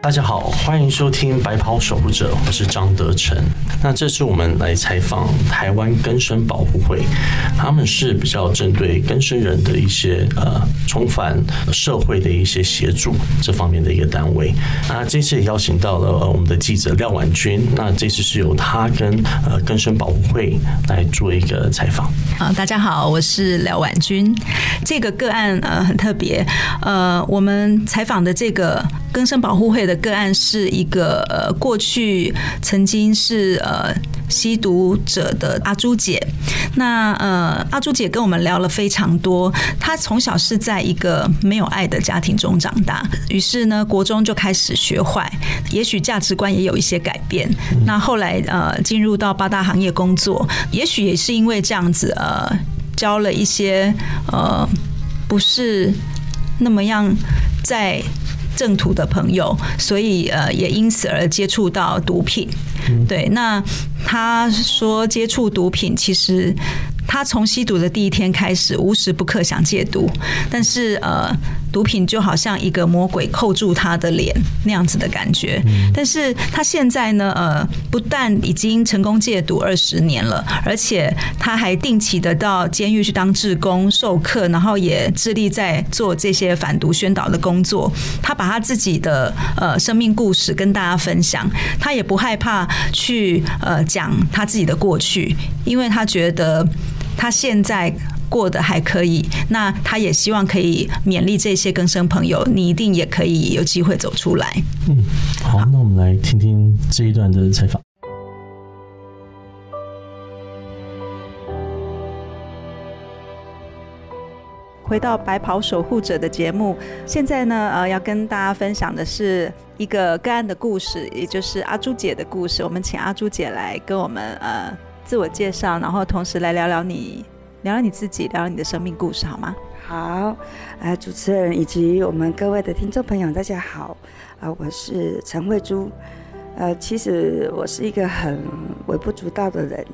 大家好，欢迎收听《白袍守护者》，我是张德成。那这次我们来采访台湾根生保护会，他们是比较针对根生人的一些呃重返社会的一些协助这方面的一个单位。那这次也邀请到了我们的记者廖婉君，那这次是由他跟呃根生保护会来做一个采访。啊，大家好，我是廖婉君。这个个案呃很特别，呃，我们采访的这个根生保护会的。个案是一个呃，过去曾经是呃吸毒者的阿朱姐。那呃，阿朱姐跟我们聊了非常多。她从小是在一个没有爱的家庭中长大，于是呢，国中就开始学坏，也许价值观也有一些改变。那后来呃，进入到八大行业工作，也许也是因为这样子呃，交了一些呃，不是那么样在。正途的朋友，所以呃，也因此而接触到毒品。对，那他说接触毒品，其实。他从吸毒的第一天开始，无时不刻想戒毒，但是呃，毒品就好像一个魔鬼扣住他的脸那样子的感觉。但是他现在呢，呃，不但已经成功戒毒二十年了，而且他还定期的到监狱去当志工授课，然后也致力在做这些反毒宣导的工作。他把他自己的呃生命故事跟大家分享，他也不害怕去呃讲他自己的过去，因为他觉得。他现在过得还可以，那他也希望可以勉励这些更生朋友，你一定也可以有机会走出来。嗯，好，那我们来听听这一段的采访。回到白袍守护者的节目，现在呢，呃，要跟大家分享的是一个个案的故事，也就是阿朱姐的故事。我们请阿朱姐来跟我们呃。自我介绍，然后同时来聊聊你，聊聊你自己，聊聊你的生命故事，好吗？好，呃，主持人以及我们各位的听众朋友，大家好，啊，我是陈慧珠，呃，其实我是一个很微不足道的人，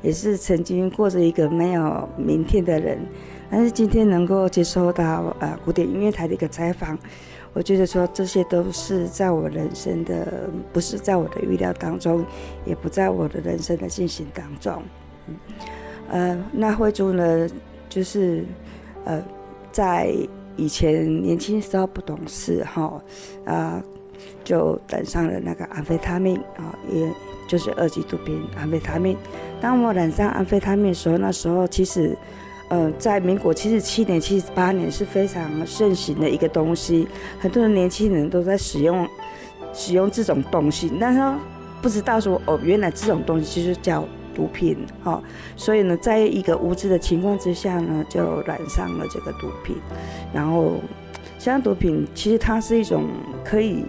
也是曾经过着一个没有明天的人，但是今天能够接收到呃古典音乐台的一个采访。我觉得说这些都是在我人生的，不是在我的预料当中，也不在我的人生的进行当中。嗯，呃，那慧珠呢，就是呃，在以前年轻时候不懂事哈，啊，就染上了那个安非他命啊，也就是二级毒品安非他命。当我染上安非他命的时候，那时候其实。呃，在民国七十七年、七十八年是非常盛行的一个东西，很多的年轻人都在使用使用这种东西，但是不知道说哦，原来这种东西就是叫毒品，哈，所以呢，在一个无知的情况之下呢，就染上了这个毒品，然后像毒品其实它是一种可以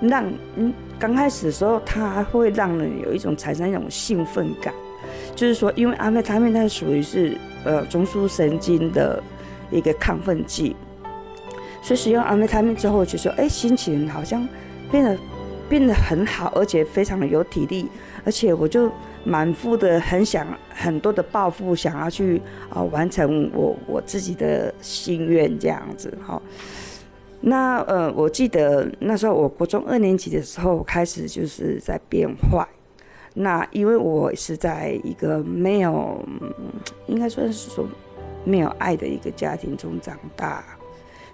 让嗯刚开始的时候，它会让人有一种产生一种兴奋感。就是说，因为安非他命它属于是呃中枢神经的一个亢奋剂，所以使用安非他命之后，就说哎，心情好像变得变得很好，而且非常的有体力，而且我就满腹的很想很多的抱负，想要去啊完成我我自己的心愿这样子哈。那呃，我记得那时候我国中二年级的时候开始就是在变坏。那因为我是在一个没有，应该算是说没有爱的一个家庭中长大，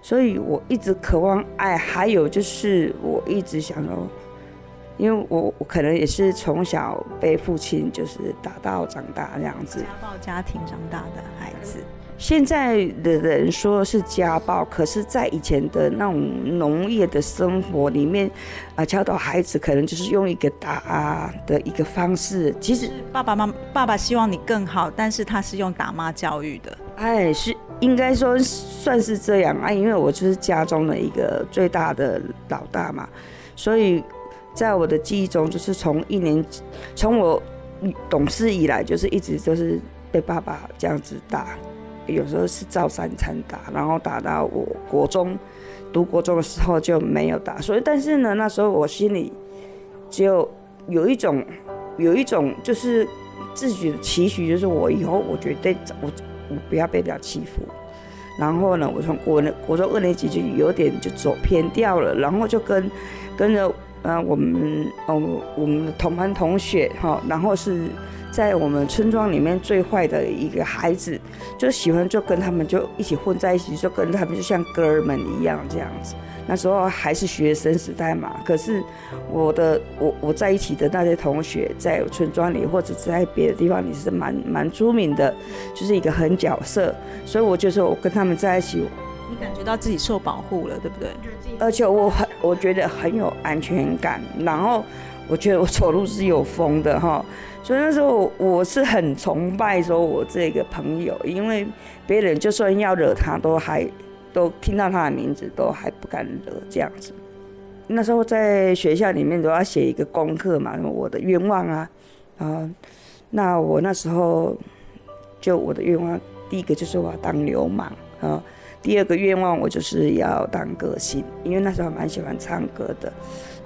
所以我一直渴望爱。还有就是我一直想要，因为我我可能也是从小被父亲就是打到长大这样子，家暴家庭长大的孩子。现在的人说是家暴，可是，在以前的那种农业的生活里面，啊，教导孩子可能就是用一个打的一个方式。其实爸爸妈爸爸希望你更好，但是他是用打骂教育的。哎，是应该说算是这样啊，因为我就是家中的一个最大的老大嘛，所以在我的记忆中，就是从一年从我懂事以来，就是一直都是被爸爸这样子打。有时候是照三餐打，然后打到我国中读国中的时候就没有打，所以但是呢，那时候我心里就有一种有一种就是自己的期许，就是我以后我绝对我我不要被人家欺负。然后呢，我从国国中二年级就有点就走偏掉了，然后就跟跟着呃我们哦我们的同班同学哈，然后是在我们村庄里面最坏的一个孩子，就喜欢就跟他们就一起混在一起，就跟他们就像哥儿们一样这样子。那时候还是学生时代嘛，可是我的我我在一起的那些同学，在村庄里或者在别的地方，你是蛮蛮出名的，就是一个狠角色，所以我就说我跟他们在一起，感觉到自己受保护了，对不对？而且我很我觉得很有安全感，然后我觉得我走路是有风的哈，所以那时候我是很崇拜说我这个朋友，因为别人就算要惹他，都还。都听到他的名字，都还不敢惹这样子。那时候在学校里面都要写一个功课嘛，什么我的愿望啊，啊，那我那时候就我的愿望，第一个就是我要当流氓啊，第二个愿望我就是要当歌星，因为那时候蛮喜欢唱歌的。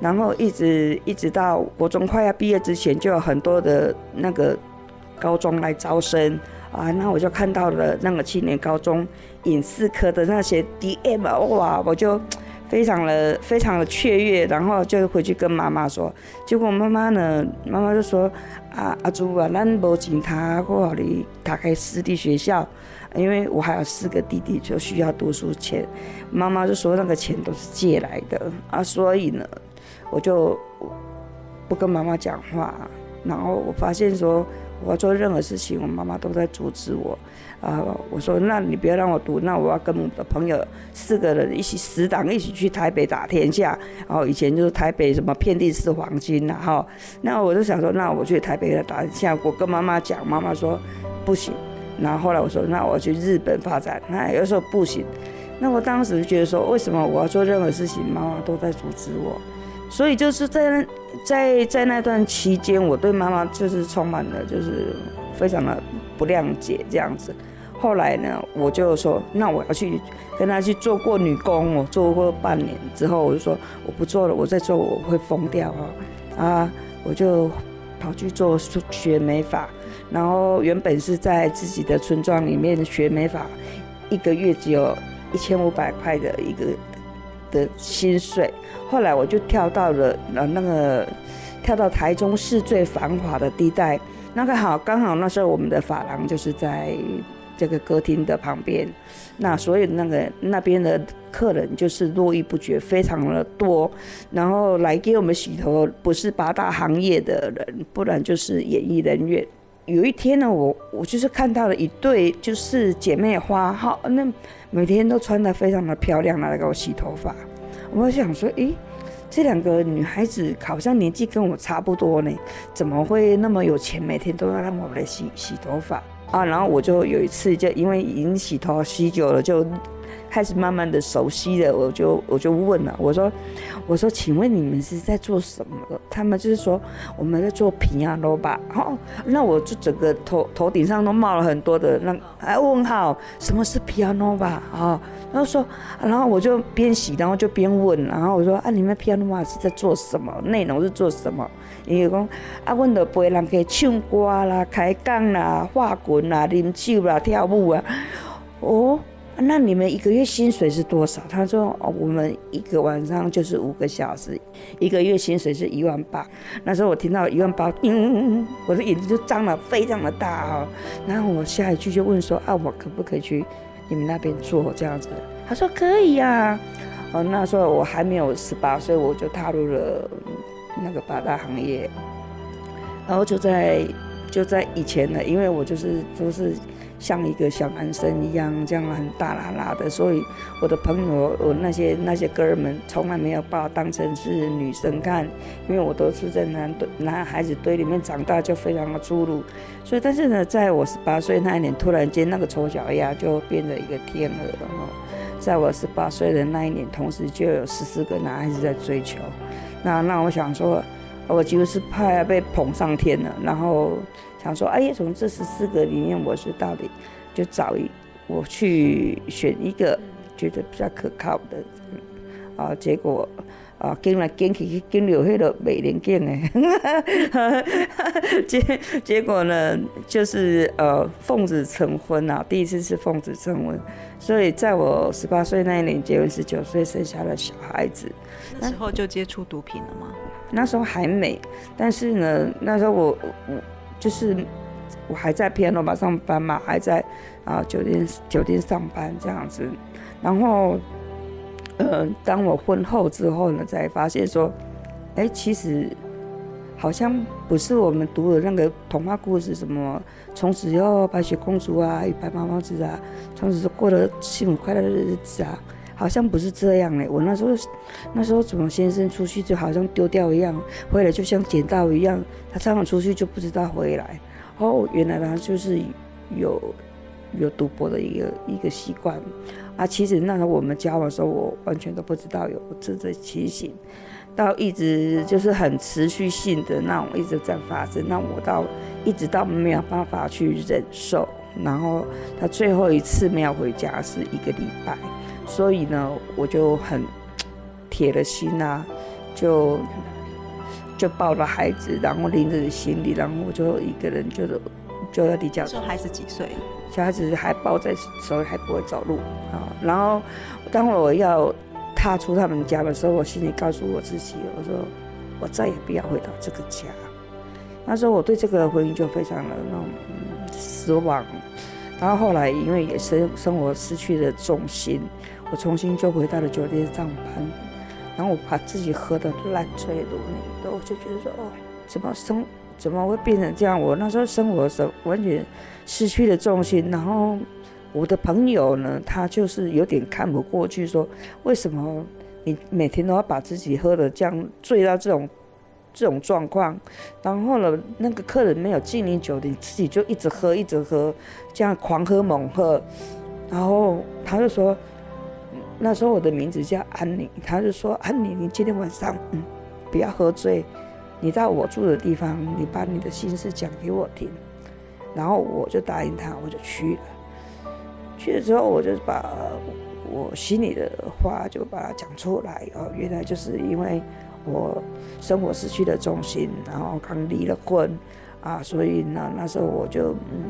然后一直一直到国中快要毕业之前，就有很多的那个高中来招生。啊，那我就看到了那个青年高中影视科的那些 DM，哇，我就非常的非常的雀跃，然后就回去跟妈妈说。结果妈妈呢，妈妈就说：“啊，阿朱啊，咱无钱他或你打开私立学校，因为我还有四个弟弟，就需要读书钱。”妈妈就说那个钱都是借来的啊，所以呢，我就不跟妈妈讲话。然后我发现说。我做任何事情，我妈妈都在阻止我。啊，我说，那你不要让我读，那我要跟我的朋友四个人一起死党一起去台北打天下。然后以前就是台北什么遍地是黄金呐，哈。那我就想说，那我去台北打天下。我跟妈妈讲，妈妈说不行。然后后来我说，那我去日本发展。那有时候不行。那我当时就觉得说，为什么我要做任何事情，妈妈都在阻止我？所以就是在在在那段期间，我对妈妈就是充满了就是非常的不谅解这样子。后来呢，我就说，那我要去跟他去做过女工，我做过半年之后，我就说我不做了，我再做我会疯掉啊！啊，我就跑去做学美法，然后原本是在自己的村庄里面学美法，一个月只有一千五百块的一个。的薪水，后来我就跳到了呃那个，跳到台中市最繁华的地带，那个好刚好那时候我们的发廊就是在这个歌厅的旁边，那所以那个那边的客人就是络绎不绝，非常的多，然后来给我们洗头不是八大行业的人，不然就是演艺人员。有一天呢，我我就是看到了一对就是姐妹花，好那。每天都穿得非常的漂亮来给我洗头发，我想说，诶，这两个女孩子好像年纪跟我差不多呢，怎么会那么有钱，每天都要让我来洗洗头发啊？然后我就有一次，就因为已经洗头洗久了，就。开始慢慢的熟悉了，我就我就问了，我说我说，请问你们是在做什么？他们就是说我们在做皮亚诺吧。好，那我就整个头头顶上都冒了很多的那哎问号，什么是皮亚诺吧？啊，然后说，然后我就边洗，然后就边问，然后我说啊，你们皮亚诺吧是在做什么？内容是做什么？因为讲啊，阮的陪人去唱歌啦、开讲啦、画滚啦、啉酒啦、跳舞啊，哦。那你们一个月薪水是多少？他说：哦，我们一个晚上就是五个小时，一个月薪水是一万八。那时候我听到一万八，嗯，我的眼睛就张了，非常的大哦。然后我下一句就问说：啊，我可不可以去你们那边做这样子？他说可以呀。哦，那时候我还没有十八岁，我就踏入了那个八大行业。然后就在就在以前呢，因为我就是都是。像一个小男生一样，这样很大啦啦的，所以我的朋友，我那些那些哥们，从来没有把我当成是女生看，因为我都是在男堆男孩子堆里面长大，就非常的粗鲁。所以，但是呢，在我十八岁那一年，突然间那个丑小鸭就变成一个天鹅了哈。在我十八岁的那一年，同时就有十四个男孩子在追求。那那我想说，我就是怕被捧上天了，然后。想说，哎呀，从这十四个里面，我是到底就找一，我去选一个觉得比较可靠的，啊，结果啊，跟来跟去，跟了迄个美莲见诶，结结果呢，就是呃奉子成婚啊，第一次是奉子成婚，所以在我十八岁那一年结婚，十九岁生下了小孩子。那时候就接触毒品了吗？那时候还没，但是呢，那时候我我就是我还在偏罗马上班嘛，还在啊酒店酒店上班这样子，然后。嗯，当我婚后之后呢，才发现说，哎，其实好像不是我们读的那个童话故事，什么从此以后白雪公主啊，与白马王子啊，从此就过了幸福快乐的日子啊，好像不是这样嘞。我那时候那时候怎么先生出去就好像丢掉一样，回来就像捡到一样，他常常出去就不知道回来。哦，原来他就是有有赌博的一个一个习惯。啊，其实那时候我们交往的时候，我完全都不知道有这个情形，到一直就是很持续性的那种一直在发生，那我到一直到没有办法去忍受，然后他最后一次没有回家是一个礼拜，所以呢，我就很铁了心啊，就就抱着孩子，然后拎着行李，然后我就一个人就就要离家。说孩子几岁？小孩子还抱在手里，还不会走路啊。然后，当我要踏出他们家的时候，我心里告诉我自己：我说，我再也不要回到这个家。那时候我对这个婚姻就非常的那种失望。然后后来，因为也生生活失去了重心，我重新就回到了酒店上班。然后我把自己喝得烂醉如泥，的，我就觉得说：哦，怎么生？怎么会变成这样？我那时候生活的时候完全失去了重心，然后我的朋友呢，他就是有点看不过去，说为什么你每天都要把自己喝的这样醉到这种这种状况？然后呢，那个客人没有敬你酒，你自己就一直喝一直喝，这样狂喝猛喝。然后他就说，那时候我的名字叫安妮，他就说安妮，你今天晚上嗯不要喝醉。你到我住的地方，你把你的心事讲给我听，然后我就答应他，我就去了。去了之后，我就把我心里的话就把它讲出来。哦，原来就是因为我生活失去了重心，然后刚离了婚啊，所以呢，那时候我就嗯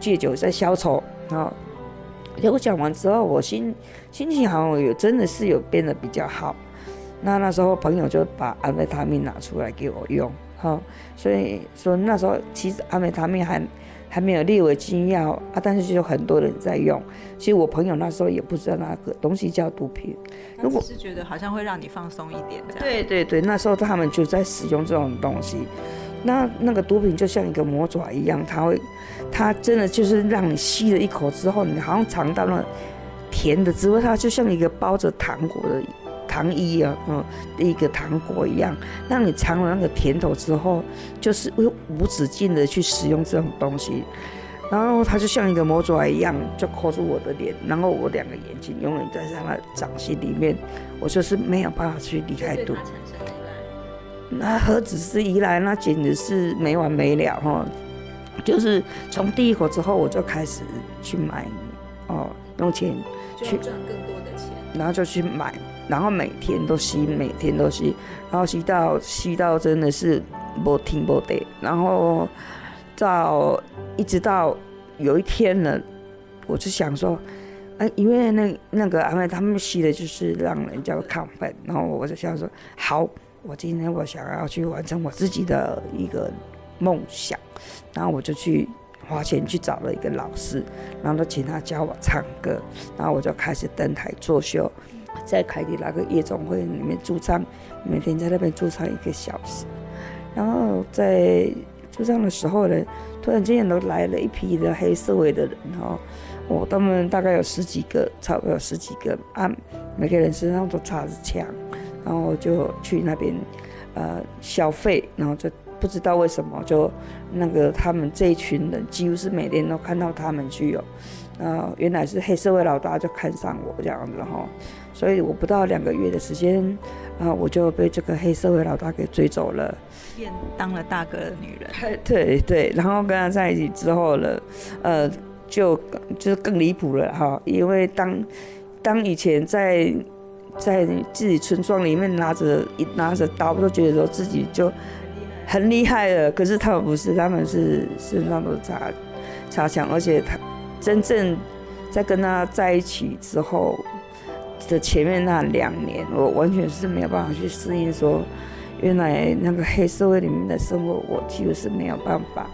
借酒在消愁啊。结果讲完之后，我心心情好像有真的是有变得比较好。那那时候朋友就把安非他命拿出来给我用，哈，所以说那时候其实安非他命还还没有列为禁药啊，但是就有很多人在用。其实我朋友那时候也不知道那个东西叫毒品，如果是觉得好像会让你放松一点，这样。对对对，那时候他们就在使用这种东西。那那个毒品就像一个魔爪一样，它会，它真的就是让你吸了一口之后，你好像尝到了甜的滋味，它就像一个包着糖果的。糖衣啊，嗯，一个糖果一样，让你尝了那个甜头之后，就是会无止境的去使用这种东西，然后它就像一个魔爪一样，就扣住我的脸，然后我两个眼睛永远在他的掌心里面，我就是没有办法去离开肚。那何止是依赖，那简直是没完没了哈！就是从第一口之后，我就开始去买，哦，用钱去赚更多的钱，然后就去买。然后每天都吸，每天都吸，然后吸到吸到真的是不停不得。然后到一直到有一天呢，我就想说，哎，因为那那个安慰他们吸的就是让人家亢奋，然后我就想说，好，我今天我想要去完成我自己的一个梦想，然后我就去花钱去找了一个老师，然后请他教我唱歌，然后我就开始登台作秀。在凯迪那个夜总会里面驻唱，每天在那边驻唱一个小时。然后在驻唱的时候呢，突然间都来了一批的黑社会的人哈，我他们大概有十几个，差不多有十几个啊，每个人身上都插着枪，然后就去那边呃消费，然后就不知道为什么就那个他们这一群人几乎是每天都看到他们去哦，呃原来是黑社会老大就看上我这样子哈。所以我不到两个月的时间，啊，我就被这个黑社会老大给追走了，变当了大哥的女人。对对，然后跟他在一起之后了，呃，就就是更离谱了哈，因为当当以前在在自己村庄里面拿着一拿着刀，都觉得说自己就很厉害了。可是他们不是，他们是身上都插插枪，而且他真正在跟他在一起之后的前面那两年，我完全是没有办法去适应。说原来那个黑社会里面的生活，我几乎是没有办法。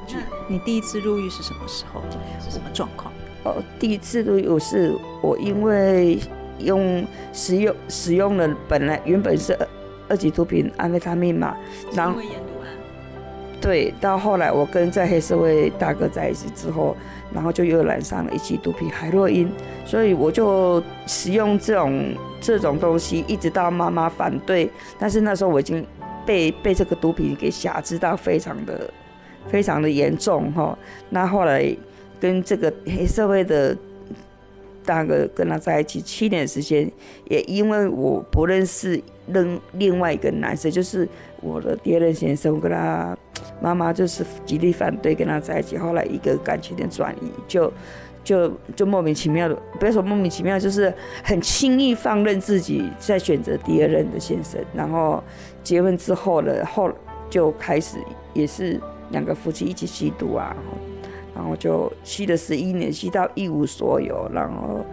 你第一次入狱是什么时候？是什么状况？哦，第一次入狱是我因为。用使用使用了本来原本是二二级毒品安非他命嘛，然后对，到后来我跟在黑社会大哥在一起之后，然后就又染上了一起毒品海洛因，所以我就使用这种这种东西，一直到妈妈反对，但是那时候我已经被被这个毒品给辖制到非常的非常的严重哈，那后来跟这个黑社会的。大哥跟他在一起七年时间，也因为我不认识另另外一个男生，就是我的第二任先生，我跟他妈妈就是极力反对跟他在一起。后来一个感情的转移，就就就莫名其妙的，不要说莫名其妙，就是很轻易放任自己在选择第二任的先生。然后结婚之后呢，后就开始也是两个夫妻一起吸毒啊。然后就吸了十一年，吸到一无所有。然后，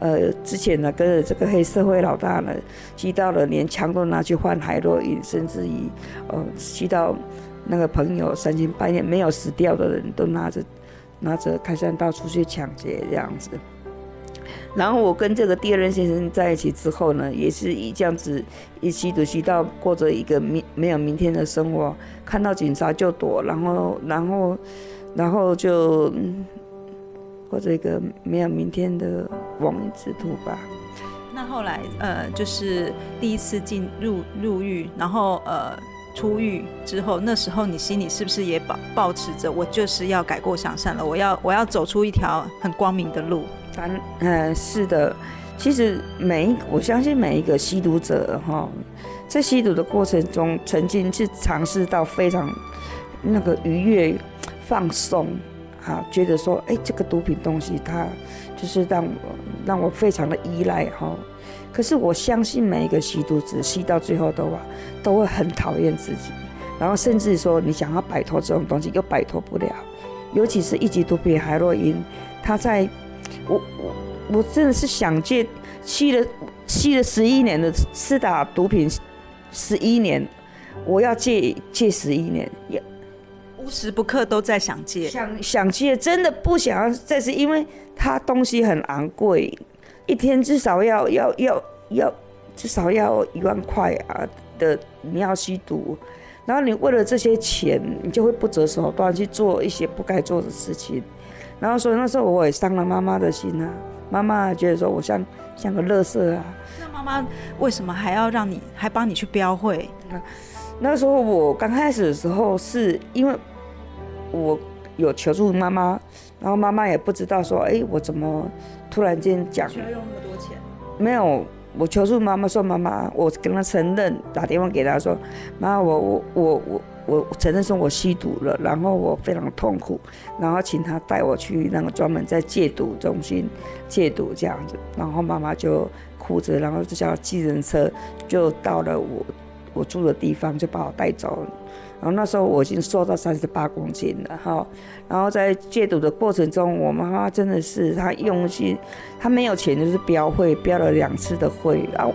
呃，之前呢，跟着这个黑社会老大呢，吸到了连枪都拿去换海洛因，甚至于，呃，吸到那个朋友三更半夜没有死掉的人都拿着拿着开山刀出去抢劫这样子。然后我跟这个第二任先生在一起之后呢，也是以这样子一吸毒吸到过着一个明没有明天的生活，看到警察就躲，然后然后。然后就过这个没有明天的亡命之徒吧。那后来呃，就是第一次进入入狱，然后呃出狱之后，那时候你心里是不是也保保持着我就是要改过向善了？我要我要走出一条很光明的路。反嗯，是的。其实每一我相信每一个吸毒者哈，在吸毒的过程中，曾经是尝试到非常那个愉悦。放松，啊，觉得说，哎，这个毒品东西，它就是让我让我非常的依赖哈。可是我相信每一个吸毒者吸到最后的话，都会很讨厌自己，然后甚至说你想要摆脱这种东西又摆脱不了。尤其是一级毒品海洛因，他在我我我真的是想戒，吸了吸了十一年的吃打毒品十一年，我要戒戒十一年也。无时不刻都在想戒，想想戒，真的不想要再是，因为它东西很昂贵，一天至少要要要要至少要一万块啊的，你要吸毒，然后你为了这些钱，你就会不择手段去做一些不该做的事情，然后所以那时候我也伤了妈妈的心啊，妈妈觉得说我像像个乐色啊，那妈妈为什么还要让你还帮你去标会？那时候我刚开始的时候是因为。我有求助妈妈，然后妈妈也不知道说，哎，我怎么突然间讲？需要用那么多钱？没有，我求助妈妈说，妈妈，我跟她承认，打电话给她说，妈，我我我我我承认说我吸毒了，然后我非常痛苦，然后请她带我去那个专门在戒毒中心戒毒这样子，然后妈妈就哭着，然后就叫计程车就到了我我住的地方，就把我带走了。然后那时候我已经瘦到三十八公斤了哈，然后在戒毒的过程中，我妈妈真的是她用心，她没有钱就是标会，标了两次的会，然后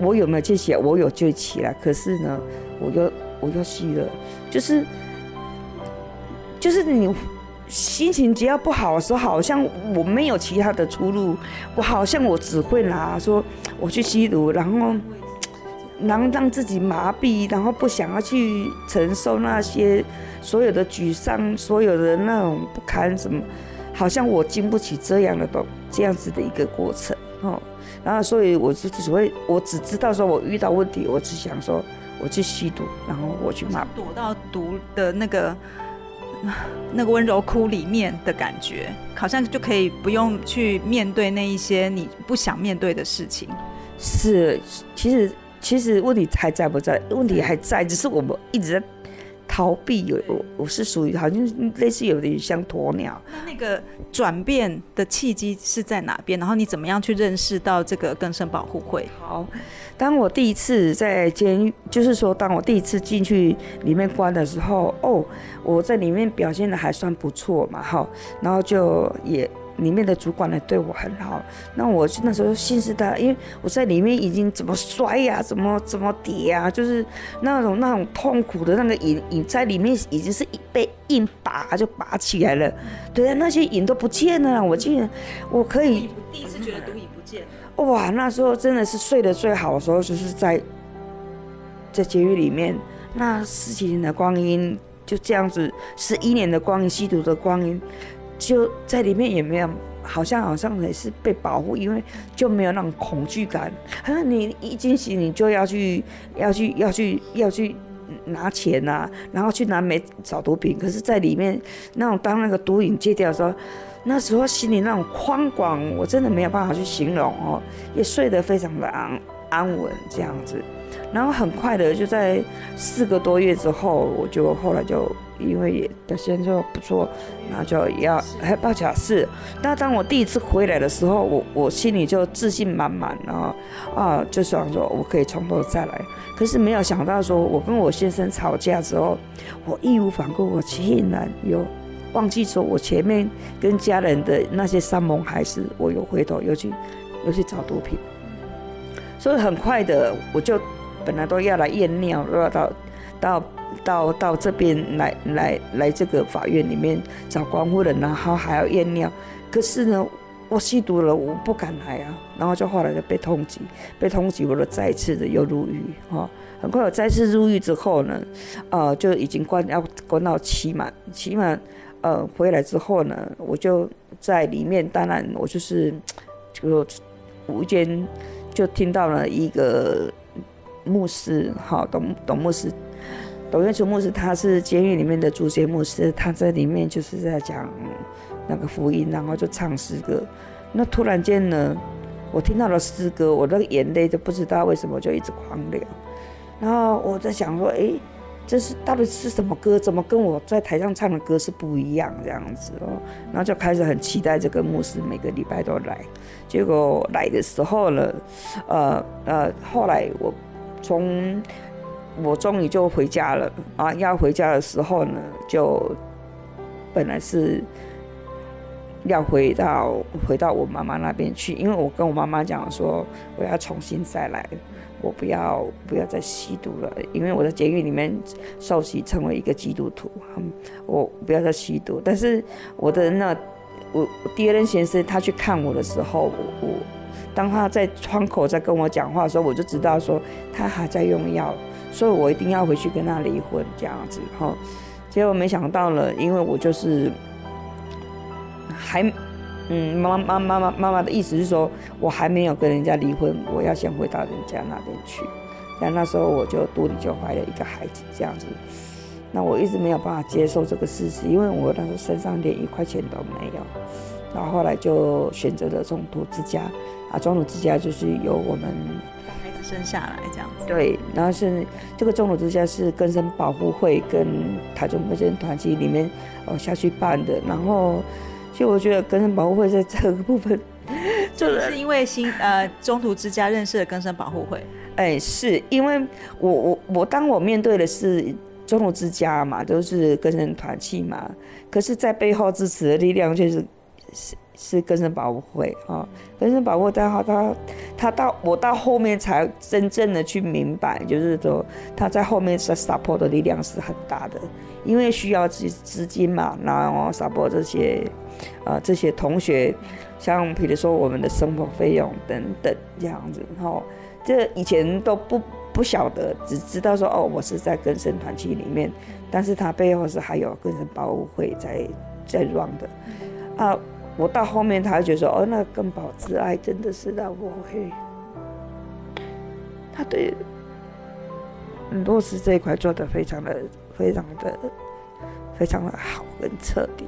我有没有戒起来？我有戒起来，可是呢，我又我又吸了，就是就是你心情只要不好的时候，好像我没有其他的出路，我好像我只会拿说我去吸毒，然后。然后让自己麻痹，然后不想要去承受那些所有的沮丧，所有的那种不堪什么，好像我经不起这样的东这样子的一个过程哦。然后所以我就只会，我只知道说我遇到问题，我只想说我去吸毒，然后我去骂，躲到毒的那个那个温柔窟里面的感觉，好像就可以不用去面对那一些你不想面对的事情。是，其实。其实问题还在不在？问题还在，只是我们一直在逃避，有我我是属于好像类似有点像鸵鸟。那那个转变的契机是在哪边？然后你怎么样去认识到这个更生保护会？好，当我第一次在监狱，就是说当我第一次进去里面关的时候，哦，我在里面表现的还算不错嘛，哈，然后就也。里面的主管呢对我很好，那我就那时候信誓他，因为我在里面已经怎么摔呀，怎么怎么跌啊，就是那种那种痛苦的那个瘾瘾在里面已经是一被硬拔就拔起来了，对啊，那些瘾都不见了，我竟然我可以第一次觉得毒瘾不见，哇，那时候真的是睡得最好的时候，就是在在监狱里面。那十几年的光阴就这样子，十一年的光阴吸毒的光阴。就在里面也没有，好像好像也是被保护，因为就没有那种恐惧感。好像你一惊醒，你就要去要去要去要去拿钱呐，然后去拿美找毒品。可是，在里面那种当那个毒瘾戒掉的时候，那时候心里那种宽广，我真的没有办法去形容哦。也睡得非常的安安稳这样子，然后很快的就在四个多月之后，我就后来就。因为也表现就不错，然后就要还报假释。那当我第一次回来的时候，我我心里就自信满满，然后啊，就想说我可以从头再来。可是没有想到，说我跟我先生吵架之后，我义无反顾，我竟然有忘记说我前面跟家人的那些山盟海誓，我又回头又去又去找毒品。所以很快的，我就本来都要来验尿，都要到到。到到这边来来来这个法院里面找关护人，然后还要验尿。可是呢，我吸毒了，我不敢来啊。然后就后来就被通缉，被通缉，我就再次的又入狱哈。很快我再次入狱之后呢，呃，就已经关要关到期满，期满呃回来之后呢，我就在里面，当然我就是就无意间就听到了一个牧师，哈，董董牧师。董元楚牧师，他是监狱里面的主节牧师，他在里面就是在讲那个福音，然后就唱诗歌。那突然间呢，我听到了诗歌，我那个眼泪就不知道为什么就一直狂流。然后我在想说，哎，这是到底是什么歌？怎么跟我在台上唱的歌是不一样这样子哦？然后就开始很期待这个牧师每个礼拜都来。结果来的时候呢，呃呃，后来我从我终于就回家了啊！要回家的时候呢，就本来是要回到回到我妈妈那边去，因为我跟我妈妈讲说，我要重新再来，我不要不要再吸毒了，因为我在监狱里面受洗成为一个基督徒，我不要再吸毒。但是我的那我第二任先生他去看我的时候，我我当他在窗口在跟我讲话的时候，我就知道说他还在用药。所以我一定要回去跟他离婚，这样子哈。结果没想到了，因为我就是还嗯，妈妈妈妈妈妈的意思是说，我还没有跟人家离婚，我要先回到人家那边去。但那时候我就肚里就怀了一个孩子，这样子。那我一直没有办法接受这个事实，因为我那时身上连一块钱都没有。然后后来就选择了中途之家啊，中途之家就是由我们。生下来这样子，对，然后是这个中途之家是根生保护会跟台中根生团体里面哦下去办的，然后其实我觉得根生保护会在这个部分，就是因为新呃中途之家认识了根生保护会，哎，是因为我我我当我面对的是中途之家嘛，都是根生团体嘛，可是，在背后支持的力量却是是。根生保护会啊，根生保护会好，他他到我到后面才真正的去明白，就是说他在后面是 support 的力量是很大的，因为需要资资金嘛，然后 support 这些啊这些同学，像比如说我们的生活费用等等这样子，然后这以前都不不晓得，只知道说哦我是在根生团体里面，但是他背后是还有根生保护会在在 run 的啊。我到后面，他就说：“哦，那根宝之爱真的是让我会，他对落实这一块做的非常的、非常的、非常的好跟彻底。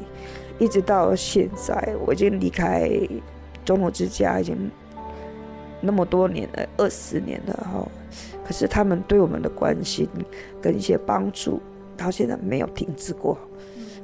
一直到现在，我已经离开中国之家已经那么多年了，二十年了哈。可是他们对我们的关心跟一些帮助。”到现在没有停止过。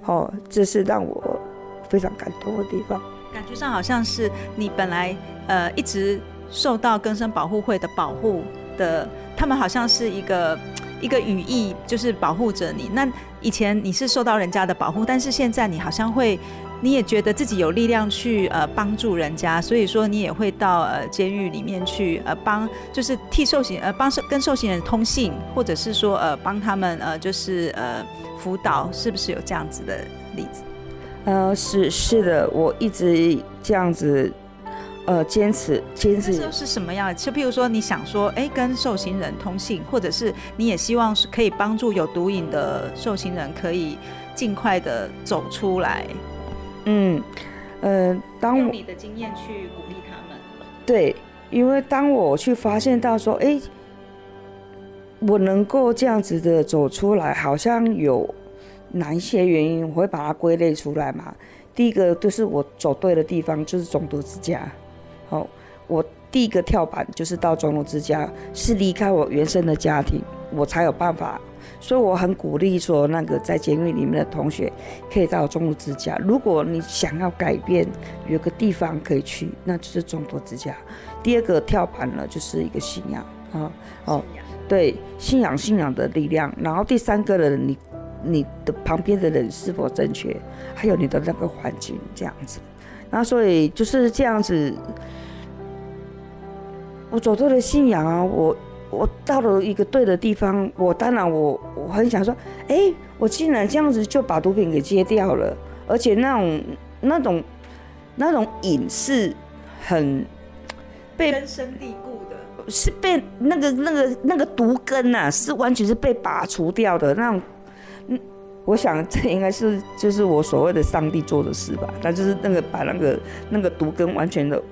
哦，这是让我非常感动的地方。感觉上好像是你本来呃一直受到根生保护会的保护的，他们好像是一个一个语义，就是保护着你。那以前你是受到人家的保护，但是现在你好像会。你也觉得自己有力量去呃帮助人家，所以说你也会到呃监狱里面去呃帮，就是替受刑呃帮受跟受刑人通信，或者是说呃帮他们呃就是呃辅导，是不是有这样子的例子？呃，是是的，我一直这样子呃坚持坚持。是什么样？就譬如说你想说，哎，跟受刑人通信，或者是你也希望是可以帮助有毒瘾的受刑人可以尽快的走出来。嗯，呃，当用你的经验去鼓励他们。对，因为当我去发现到说，哎，我能够这样子的走出来，好像有哪一些原因，我会把它归类出来嘛。第一个就是我走对的地方，就是中途之家。好，我第一个跳板就是到中途之家，是离开我原生的家庭，我才有办法。所以我很鼓励说，那个在监狱里面的同学可以到中途之家。如果你想要改变，有个地方可以去，那就是中途之家。第二个跳板呢，就是一个信仰啊，哦，对，信仰信仰的力量。然后第三个人，你你的旁边的人是否正确，还有你的那个环境这样子。那所以就是这样子，我走对了信仰啊，我。我到了一个对的地方，我当然我我很想说，哎，我竟然这样子就把毒品给戒掉了，而且那种那种那种瘾是很被根深蒂固的，是被那个那个那个毒根呐，是完全是被拔除掉的那种。我想这应该是就是我所谓的上帝做的事吧，他就是那个把那个那个毒根完全的。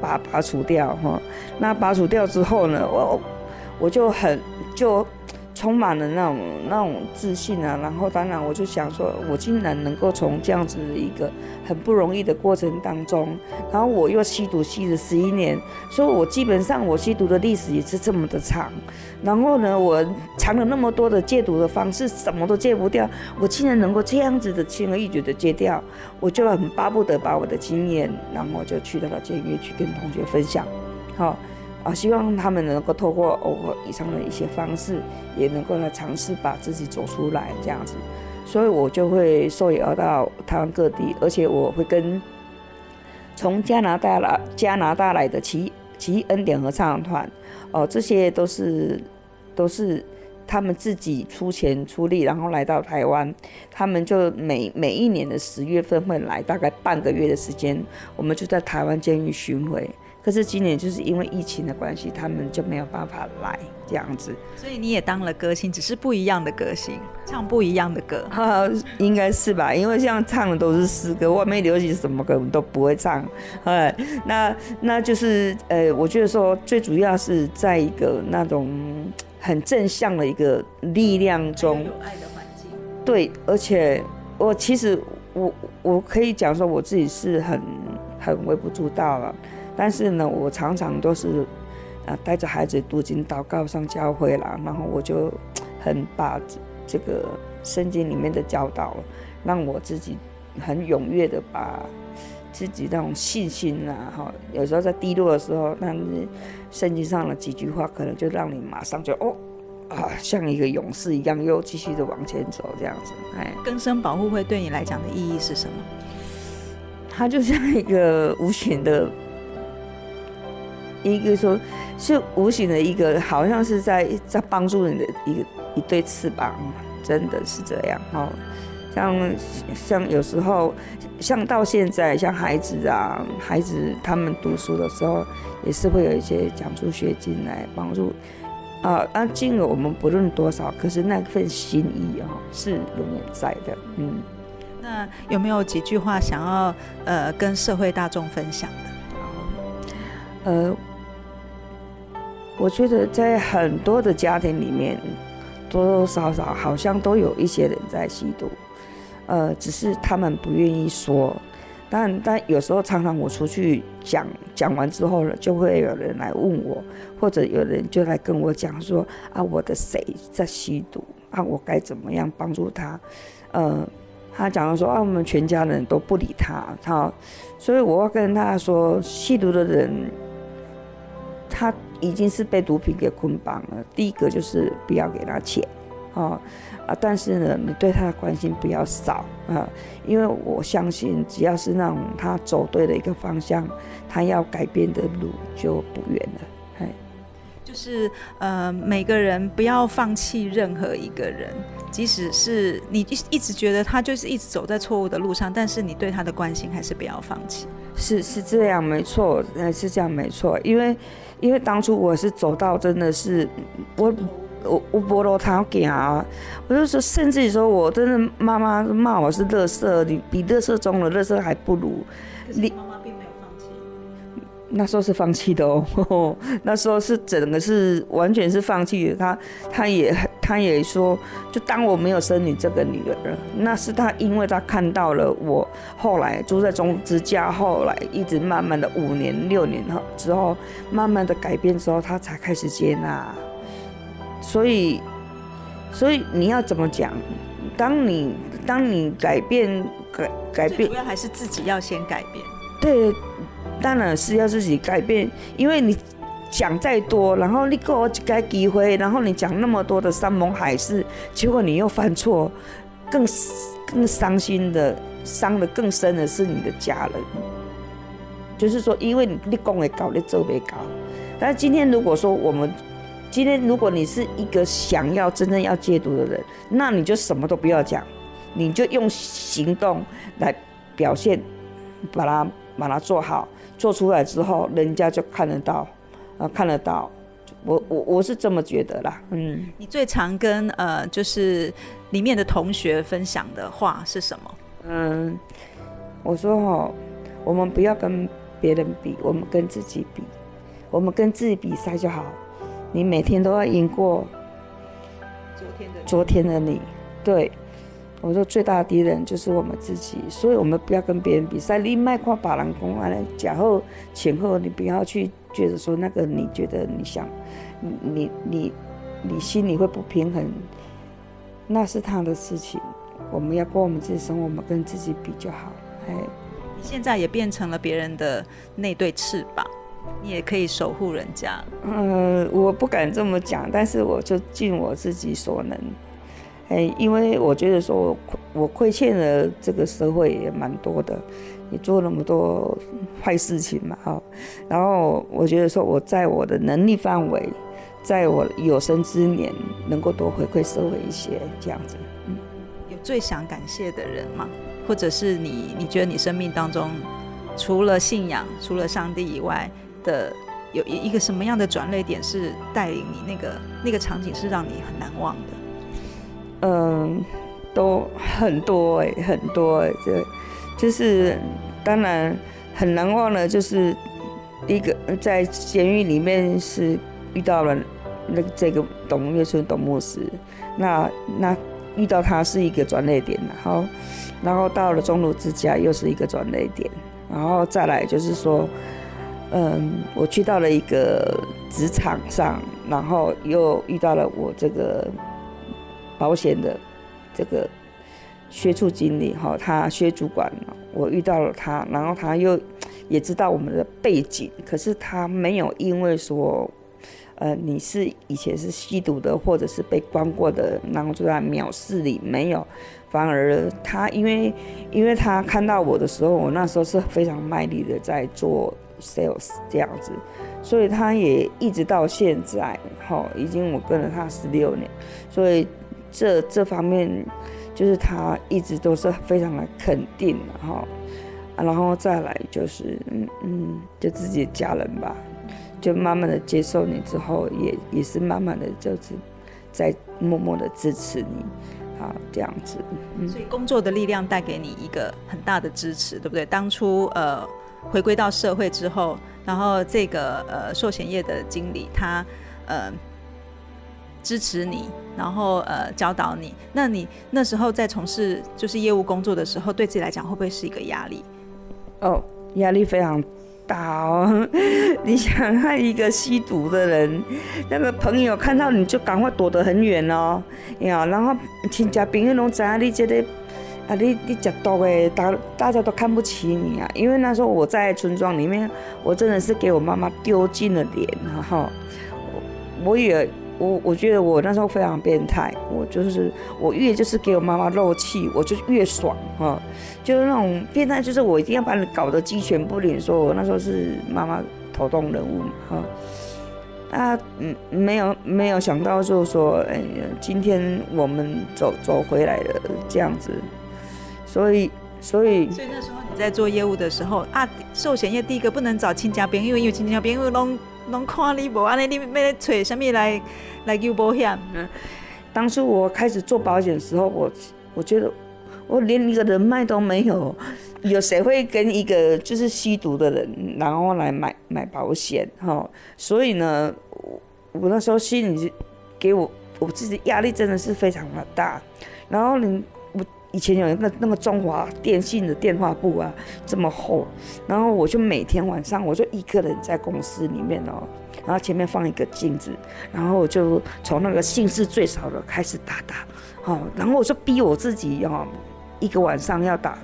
拔拔除掉哈，那拔除掉之后呢，我我就很就。充满了那种那种自信啊，然后当然我就想说，我竟然能够从这样子一个很不容易的过程当中，然后我又吸毒吸了十一年，所以我基本上我吸毒的历史也是这么的长，然后呢，我尝了那么多的戒毒的方式，什么都戒不掉，我竟然能够这样子的轻而易举的戒掉，我就很巴不得把我的经验，然后就去到了监狱去跟同学分享，好。啊，希望他们能够透过我以上的一些方式，也能够来尝试把自己走出来这样子，所以我就会受邀到台湾各地，而且我会跟从加拿大来加拿大来的奇奇恩典合唱团，哦，这些都是都是他们自己出钱出力，然后来到台湾，他们就每每一年的十月份会来，大概半个月的时间，我们就在台湾监狱巡回。可是今年就是因为疫情的关系，他们就没有办法来这样子。所以你也当了歌星，只是不一样的歌星，唱不一样的歌。哈，应该是吧？因为像唱的都是诗歌，外面流行什么歌我们都不会唱。哎，那那就是呃，我觉得说最主要是在一个那种很正向的一个力量中，有爱的环境。对，而且我其实我我可以讲说我自己是很很微不足道了。但是呢，我常常都是，啊，带着孩子读经、祷告、上教会啦，然后我就很把这个圣经里面的教导，让我自己很踊跃的把自己那种信心啊，哈，有时候在低落的时候，但是圣经上的几句话，可能就让你马上就哦，啊，像一个勇士一样，又继续的往前走这样子。哎，更生保护会对你来讲的意义是什么？它就像一个无形的。一个说，是无形的一个，好像是在在帮助你的一个一对翅膀，真的是这样哦。像像有时候，像到现在，像孩子啊，孩子他们读书的时候，也是会有一些奖助学金来帮助啊。那金额我们不论多少，可是那份心意哦，是永远在的。嗯，那有没有几句话想要呃跟社会大众分享的？呃。我觉得在很多的家庭里面，多多少少好像都有一些人在吸毒，呃，只是他们不愿意说。但但有时候常常我出去讲讲完之后呢，就会有人来问我，或者有人就来跟我讲说啊，我的谁在吸毒啊，我该怎么样帮助他？呃，他讲的说啊，我们全家人都不理他，他，所以我要跟他说，吸毒的人他已经是被毒品给捆绑了。第一个就是不要给他钱，哦。啊，但是呢，你对他的关心不要少啊，因为我相信，只要是那种他走对了一个方向，他要改变的路就不远了。哎，就是呃，每个人不要放弃任何一个人，即使是你一一直觉得他就是一直走在错误的路上，但是你对他的关心还是不要放弃。是是这样，没错，呃是这样没错，因为因为当初我是走到真的是我。我我菠萝他行啊，我就说，甚至于说我真的妈妈骂我是乐色，你比乐色中的乐色还不如。你。那时候是放弃的哦，那时候是整个是完全是放弃的。他他也他也说，就当我没有生你这个女儿，那是他因为他看到了我后来住在中之家，后来一直慢慢的五年六年后之后，慢慢的改变之后，他才开始接纳。所以，所以你要怎么讲？当你当你改变改改变，主要还是自己要先改变。对，当然是要自己改变，因为你讲再多，然后你给我一个机会，然后你讲那么多的山盟海誓，结果你又犯错，更更伤心的，伤的更深的是你的家人。就是说，因为你你讲的高，你做没高。但是今天如果说我们。今天，如果你是一个想要真正要戒毒的人，那你就什么都不要讲，你就用行动来表现，把它把它做好，做出来之后，人家就看得到，啊，看得到。我我我是这么觉得啦。嗯。你最常跟呃，就是里面的同学分享的话是什么？嗯，我说哈，我们不要跟别人比，我们跟自己比，我们跟自己比赛就好。你每天都要赢过昨天的昨天的你，对我说最大的敌人就是我们自己，所以我们不要跟别人比赛。你卖跨把人公完了，假后前后，你不要去觉得说那个你觉得你想，你你你心里会不平衡，那是他的事情。我们要过我们自己生活，我们跟自己比就好。哎，你现在也变成了别人的那对翅膀。你也可以守护人家。嗯，我不敢这么讲，但是我就尽我自己所能。哎，因为我觉得说我亏欠了这个社会也蛮多的，也做那么多坏事情嘛，哈。然后我觉得说我在我的能力范围，在我有生之年能够多回馈社会一些，这样子。嗯，有最想感谢的人吗？或者是你你觉得你生命当中除了信仰，除了上帝以外？的有一一个什么样的转捩点是带领你那个那个场景是让你很难忘的？嗯，都很多哎，很多哎，这就是当然很难忘的，就是一个在监狱里面是遇到了那这个董月春董牧师，那那遇到他是一个转捩点，然后然后到了中路之家又是一个转捩点，然后再来就是说。嗯，我去到了一个职场上，然后又遇到了我这个保险的这个薛处经理哈，他薛主管，我遇到了他，然后他又也知道我们的背景，可是他没有因为说，呃，你是以前是吸毒的，或者是被关过的，然后就在藐视你，没有，反而他因为因为他看到我的时候，我那时候是非常卖力的在做。sales 这样子，所以他也一直到现在，哈，已经我跟了他十六年，所以这这方面就是他一直都是非常的肯定，哈，然后再来就是，嗯嗯，就自己的家人吧，就慢慢的接受你之后，也也是慢慢的就是在默默的支持你，啊，这样子。所以工作的力量带给你一个很大的支持，对不对？当初呃。回归到社会之后，然后这个呃寿险业的经理他呃支持你，然后呃教导你。那你那时候在从事就是业务工作的时候，对自己来讲会不会是一个压力？哦，压力非常大哦。你想，看一个吸毒的人，那个朋友看到你就赶快躲得很远哦，呀，然后亲戚朋友拢知影你这个。啊，你你食毒诶，大大家都看不起你啊！因为那时候我在村庄里面，我真的是给我妈妈丢尽了脸哈。我我也我我觉得我那时候非常变态，我就是我越就是给我妈妈漏气，我就越爽哈。就是那种变态，就是我一定要把你搞得鸡犬不宁，说我那时候是妈妈头痛人物哈。啊，嗯，没有没有想到，就是说，哎呀，今天我们走走回来了这样子。所以，所以，所以那时候你在做业务的时候啊，寿险业第一个不能找亲家朋友，因为有亲家朋友拢拢看你无安尼，你要找什么来来救保险？嗯，当初我开始做保险的时候，我我觉得我连一个人脉都没有，有谁会跟一个就是吸毒的人然后来买买保险？哈，所以呢，我我那时候心里给我我自己压力真的是非常的大，然后你。以前有那那个中华电信的电话簿啊，这么厚，然后我就每天晚上我就一个人在公司里面哦，然后前面放一个镜子，然后我就从那个姓氏最少的开始打打，哦，然后我就逼我自己哦，一个晚上要打，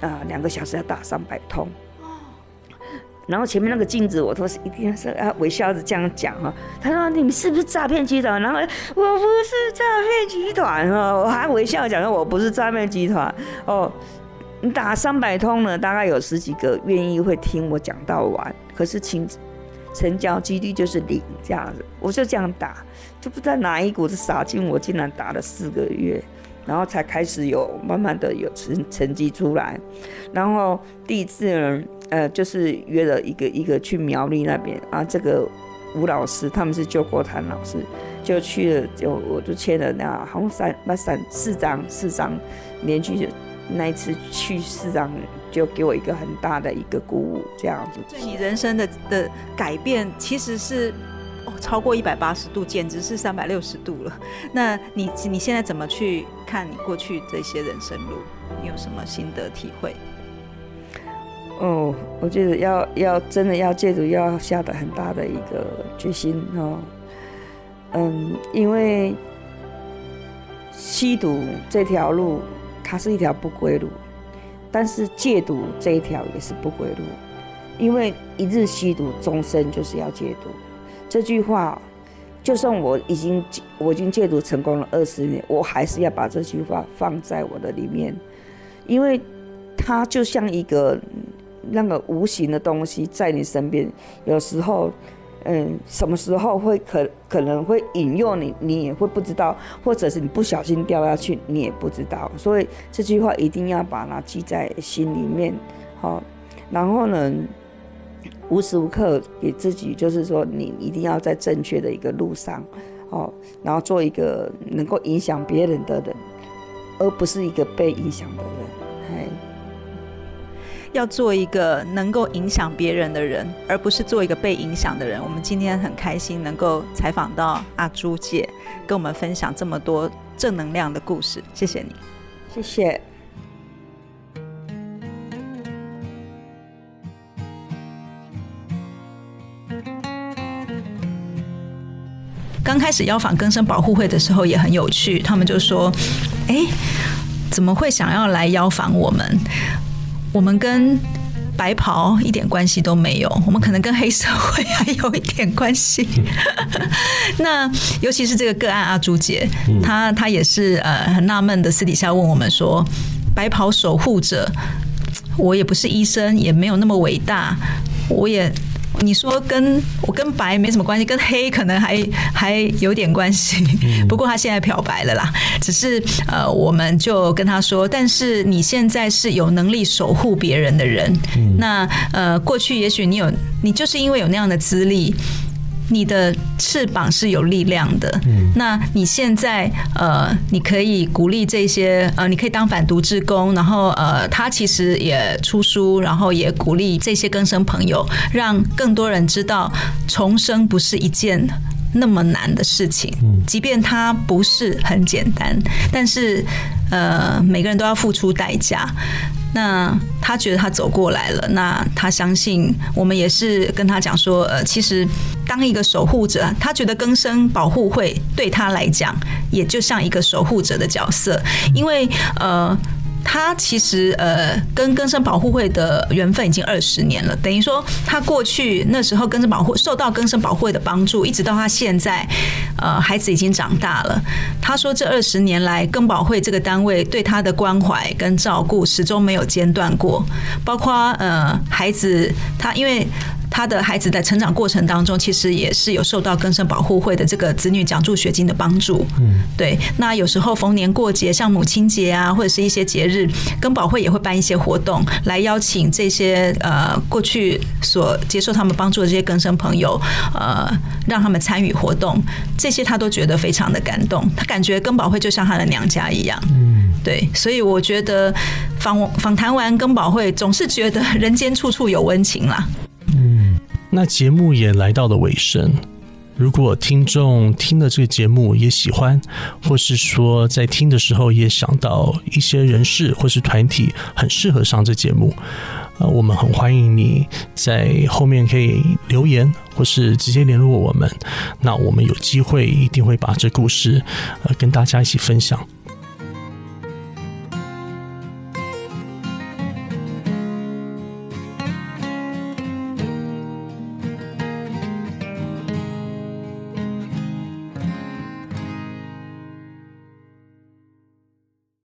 呃，两个小时要打三百通。然后前面那个镜子，我都是一定是啊微笑着这样讲哈。他说：“你们是不是诈骗集团？”然后我不是诈骗集团哦，我还微笑讲说：“我不是诈骗集团哦。”你打三百通呢，大概有十几个愿意会听我讲到完，可是成成交几率就是零这样子。我就这样打，就不知道哪一股子傻劲，我竟然打了四个月，然后才开始有慢慢的有成成绩出来。然后第一次呢。呃，就是约了一个一个去苗栗那边啊，这个吴老师他们是救国团老师，就去了，就我就签了那好像三那三四张四张，连续那一次去四张，就给我一个很大的一个鼓舞，这样子。对你人生的的改变其实是哦超过一百八十度，简直是三百六十度了。那你你现在怎么去看你过去这些人生路？你有什么心得体会？哦，我觉得要要真的要戒毒，要下的很大的一个决心哦。嗯，因为吸毒这条路，它是一条不归路，但是戒毒这一条也是不归路。因为一日吸毒，终身就是要戒毒。这句话，就算我已经我已经戒毒成功了二十年，我还是要把这句话放在我的里面，因为它就像一个。那个无形的东西在你身边，有时候，嗯，什么时候会可可能会引诱你，你也会不知道，或者是你不小心掉下去，你也不知道。所以这句话一定要把它记在心里面，好。然后呢，无时无刻给自己就是说，你一定要在正确的一个路上，哦，然后做一个能够影响别人的人，而不是一个被影响的人，要做一个能够影响别人的人，而不是做一个被影响的人。我们今天很开心能够采访到阿朱姐，跟我们分享这么多正能量的故事。谢谢你，谢谢。刚开始邀访更生保护会的时候也很有趣，他们就说：“哎，怎么会想要来邀访我们？”我们跟白袍一点关系都没有，我们可能跟黑社会还有一点关系。那尤其是这个个案阿朱姐，她她也是呃很纳闷的，私底下问我们说：“白袍守护者，我也不是医生，也没有那么伟大，我也。”你说跟我跟白没什么关系，跟黑可能还还有点关系。不过他现在漂白了啦，只是呃，我们就跟他说，但是你现在是有能力守护别人的人。那呃，过去也许你有，你就是因为有那样的资历。你的翅膀是有力量的，嗯。那你现在呃，你可以鼓励这些呃，你可以当反毒志工，然后呃，他其实也出书，然后也鼓励这些更生朋友，让更多人知道重生不是一件那么难的事情，即便它不是很简单，但是呃，每个人都要付出代价。那他觉得他走过来了，那他相信我们也是跟他讲说，呃，其实当一个守护者，他觉得更生保护会对他来讲，也就像一个守护者的角色，因为呃。他其实呃，跟根生保护会的缘分已经二十年了，等于说他过去那时候根生保护受到根生保护会的帮助，一直到他现在，呃，孩子已经长大了。他说这二十年来，根保会这个单位对他的关怀跟照顾始终没有间断过，包括呃孩子他因为。他的孩子在成长过程当中，其实也是有受到根生保护会的这个子女奖助学金的帮助。嗯，对。那有时候逢年过节，像母亲节啊，或者是一些节日，根保会也会办一些活动，来邀请这些呃过去所接受他们帮助的这些根生朋友，呃，让他们参与活动。这些他都觉得非常的感动，他感觉根保会就像他的娘家一样。嗯，对。所以我觉得访访谈完根保会，总是觉得人间处处有温情啦。那节目也来到了尾声。如果听众听了这个节目也喜欢，或是说在听的时候也想到一些人士或是团体很适合上这节目，呃，我们很欢迎你在后面可以留言，或是直接联络我们。那我们有机会一定会把这故事呃跟大家一起分享。